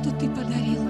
что ты подарил.